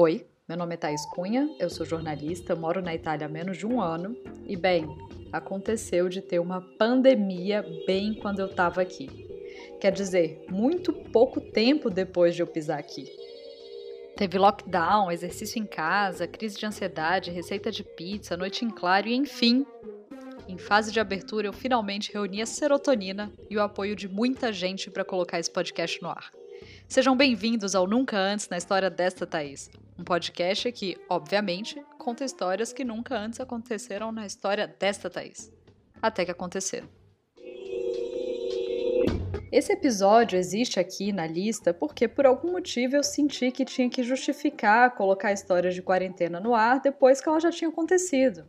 Oi, meu nome é Thaís Cunha, eu sou jornalista, moro na Itália há menos de um ano e, bem, aconteceu de ter uma pandemia bem quando eu estava aqui. Quer dizer, muito pouco tempo depois de eu pisar aqui. Teve lockdown, exercício em casa, crise de ansiedade, receita de pizza, noite em claro e, enfim, em fase de abertura eu finalmente reuni a serotonina e o apoio de muita gente para colocar esse podcast no ar. Sejam bem-vindos ao Nunca Antes na História desta Thaís, um podcast que, obviamente, conta histórias que nunca antes aconteceram na história desta Thaís. Até que aconteceram. Esse episódio existe aqui na lista porque, por algum motivo, eu senti que tinha que justificar colocar histórias de quarentena no ar depois que ela já tinha acontecido.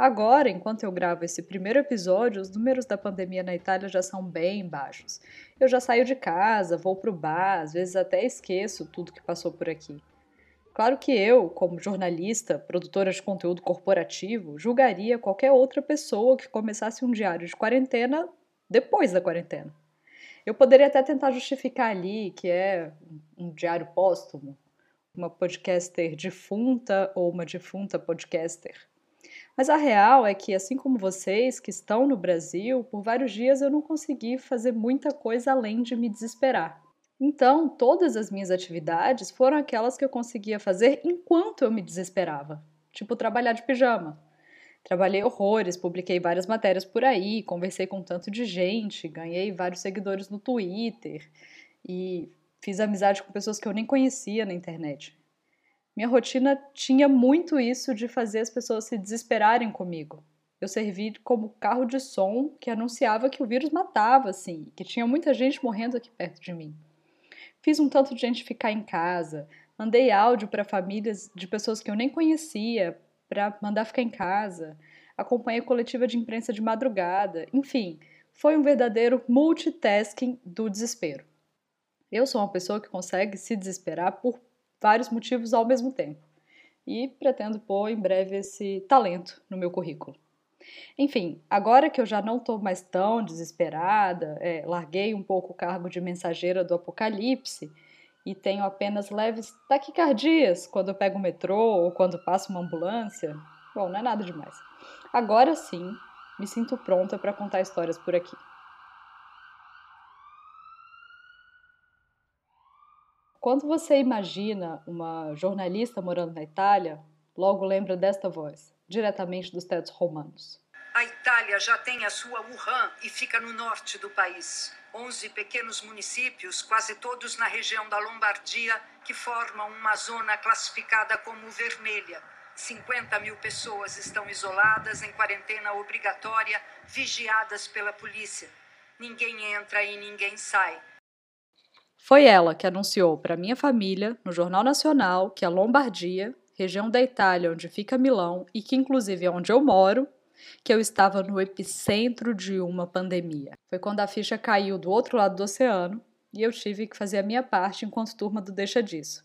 Agora, enquanto eu gravo esse primeiro episódio, os números da pandemia na Itália já são bem baixos. Eu já saio de casa, vou pro bar, às vezes até esqueço tudo que passou por aqui. Claro que eu, como jornalista, produtora de conteúdo corporativo, julgaria qualquer outra pessoa que começasse um diário de quarentena depois da quarentena. Eu poderia até tentar justificar ali que é um diário póstumo, uma podcaster defunta ou uma defunta podcaster. Mas a real é que, assim como vocês que estão no Brasil, por vários dias eu não consegui fazer muita coisa além de me desesperar. Então, todas as minhas atividades foram aquelas que eu conseguia fazer enquanto eu me desesperava, tipo trabalhar de pijama. Trabalhei horrores, publiquei várias matérias por aí, conversei com tanto de gente, ganhei vários seguidores no Twitter e fiz amizade com pessoas que eu nem conhecia na internet. Minha rotina tinha muito isso de fazer as pessoas se desesperarem comigo. Eu servi como carro de som que anunciava que o vírus matava, assim, que tinha muita gente morrendo aqui perto de mim. Fiz um tanto de gente ficar em casa, mandei áudio para famílias de pessoas que eu nem conhecia para mandar ficar em casa, acompanhei coletiva de imprensa de madrugada, enfim, foi um verdadeiro multitasking do desespero. Eu sou uma pessoa que consegue se desesperar por vários motivos ao mesmo tempo. E pretendo pôr em breve esse talento no meu currículo. Enfim, agora que eu já não estou mais tão desesperada, é, larguei um pouco o cargo de mensageira do apocalipse e tenho apenas leves taquicardias quando eu pego o metrô ou quando passo uma ambulância. Bom, não é nada demais. Agora sim, me sinto pronta para contar histórias por aqui. Quando você imagina uma jornalista morando na Itália, logo lembra desta voz, diretamente dos tetos romanos. A Itália já tem a sua Wuhan e fica no norte do país. 11 pequenos municípios, quase todos na região da Lombardia, que formam uma zona classificada como vermelha. 50 mil pessoas estão isoladas em quarentena obrigatória, vigiadas pela polícia. Ninguém entra e ninguém sai. Foi ela que anunciou para minha família, no Jornal Nacional, que a Lombardia, região da Itália onde fica Milão e que inclusive é onde eu moro, que eu estava no epicentro de uma pandemia. Foi quando a ficha caiu do outro lado do oceano e eu tive que fazer a minha parte enquanto turma do Deixa Disso.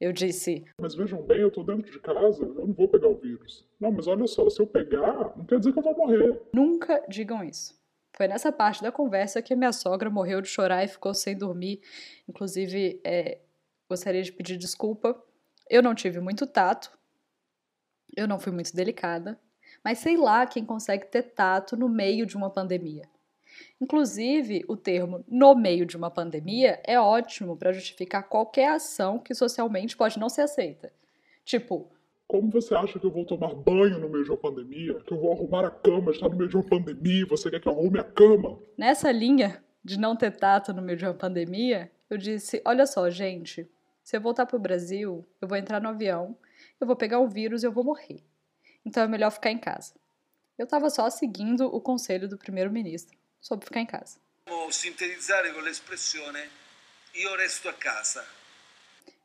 Eu disse: Mas vejam bem, eu tô dentro de casa, eu não vou pegar o vírus. Não, mas olha só, se eu pegar, não quer dizer que eu vou morrer. Nunca digam isso. Foi nessa parte da conversa que minha sogra morreu de chorar e ficou sem dormir. Inclusive, é, gostaria de pedir desculpa. Eu não tive muito tato, eu não fui muito delicada, mas sei lá quem consegue ter tato no meio de uma pandemia. Inclusive, o termo no meio de uma pandemia é ótimo para justificar qualquer ação que socialmente pode não ser aceita. Tipo, como você acha que eu vou tomar banho no meio de uma pandemia? Que eu vou arrumar a cama, está no meio de uma pandemia, você quer que eu arrume a cama? Nessa linha de não ter tato no meio de uma pandemia, eu disse: olha só, gente, se eu voltar para o Brasil, eu vou entrar no avião, eu vou pegar o vírus e eu vou morrer. Então é melhor ficar em casa. Eu estava só seguindo o conselho do primeiro-ministro sobre ficar em casa. Vou sintetizar com a expressão: eu resto a casa.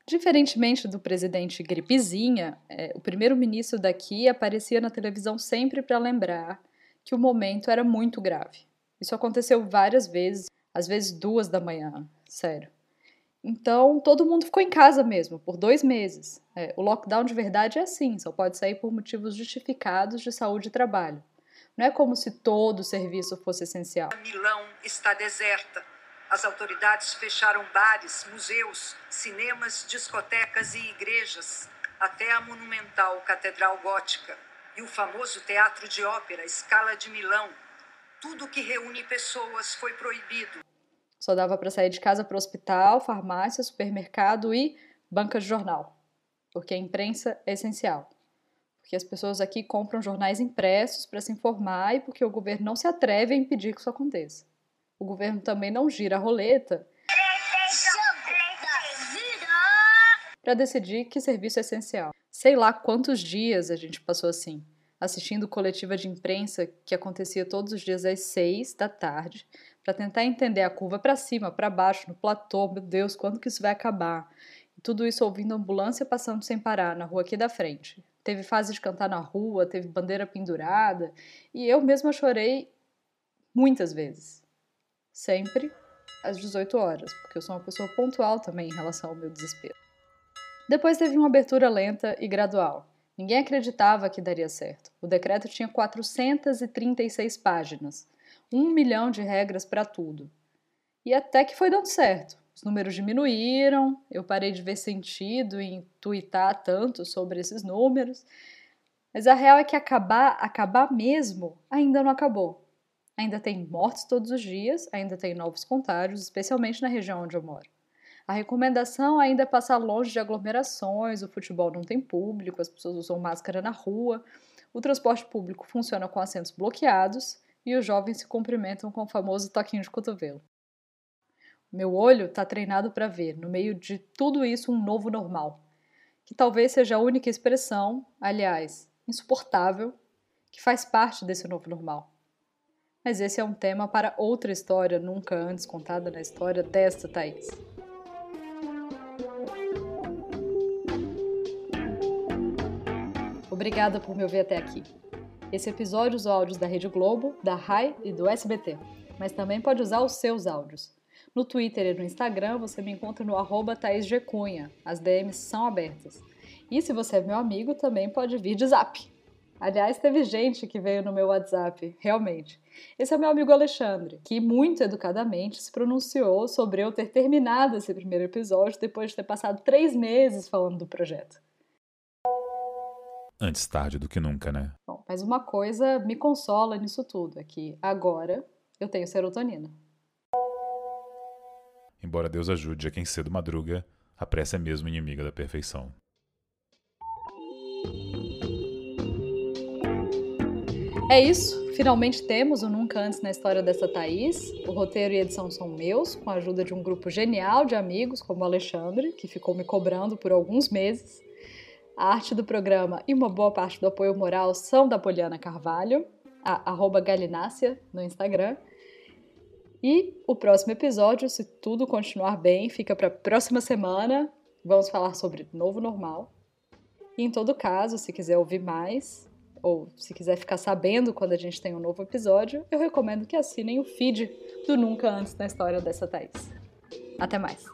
Diferentemente do presidente Gripezinha, é, o primeiro-ministro daqui aparecia na televisão sempre para lembrar que o momento era muito grave. Isso aconteceu várias vezes, às vezes duas da manhã, sério. Então todo mundo ficou em casa mesmo, por dois meses. É, o lockdown de verdade é assim, só pode sair por motivos justificados de saúde e trabalho. Não é como se todo o serviço fosse essencial. Milão está deserta As autoridades fecharam bares, museus, cinemas, discotecas e igrejas, até a monumental Catedral Gótica e o famoso Teatro de Ópera Scala de Milão. Tudo que reúne pessoas foi proibido. Só dava para sair de casa para hospital, farmácia, supermercado e banca de jornal, porque a imprensa é essencial. Porque as pessoas aqui compram jornais impressos para se informar e porque o governo não se atreve a impedir que isso aconteça. O governo também não gira a roleta para decidir que serviço é essencial. Sei lá quantos dias a gente passou assim, assistindo coletiva de imprensa que acontecia todos os dias às seis da tarde, para tentar entender a curva para cima, para baixo, no platô, meu Deus, quando que isso vai acabar? E tudo isso ouvindo ambulância passando sem parar na rua aqui da frente. Teve fase de cantar na rua, teve bandeira pendurada, e eu mesma chorei muitas vezes. Sempre às 18 horas, porque eu sou uma pessoa pontual também em relação ao meu desespero. Depois teve uma abertura lenta e gradual. Ninguém acreditava que daria certo. O decreto tinha 436 páginas, um milhão de regras para tudo. E até que foi dando certo. Os números diminuíram, eu parei de ver sentido em tuitar tanto sobre esses números. Mas a real é que acabar, acabar mesmo, ainda não acabou. Ainda tem mortes todos os dias, ainda tem novos contágios, especialmente na região onde eu moro. A recomendação ainda é passar longe de aglomerações, o futebol não tem público, as pessoas usam máscara na rua, o transporte público funciona com assentos bloqueados e os jovens se cumprimentam com o famoso toquinho de cotovelo. Meu olho está treinado para ver, no meio de tudo isso, um novo normal, que talvez seja a única expressão, aliás, insuportável, que faz parte desse novo normal. Mas esse é um tema para outra história nunca antes contada na história desta Thaís. Obrigada por me ouvir até aqui. Esse episódio usa áudios da Rede Globo, da RAI e do SBT, mas também pode usar os seus áudios. No Twitter e no Instagram você me encontra no arroba Thaís. As DMs são abertas. E se você é meu amigo, também pode vir de zap. Aliás, teve gente que veio no meu WhatsApp, realmente. Esse é o meu amigo Alexandre, que muito educadamente se pronunciou sobre eu ter terminado esse primeiro episódio depois de ter passado três meses falando do projeto. Antes tarde do que nunca, né? Bom, mas uma coisa me consola nisso tudo, é que agora eu tenho serotonina. Embora Deus ajude a quem cedo madruga, a pressa é mesmo inimiga da perfeição. É isso. Finalmente temos o Nunca Antes na história dessa Thaís. O roteiro e edição são meus, com a ajuda de um grupo genial de amigos, como o Alexandre, que ficou me cobrando por alguns meses. A arte do programa e uma boa parte do apoio moral são da Poliana Carvalho, a arroba Galinácia no Instagram. E o próximo episódio, se tudo continuar bem, fica para a próxima semana. Vamos falar sobre novo normal. E em todo caso, se quiser ouvir mais, ou se quiser ficar sabendo quando a gente tem um novo episódio, eu recomendo que assinem o feed do Nunca Antes na História dessa Thaís. Até mais!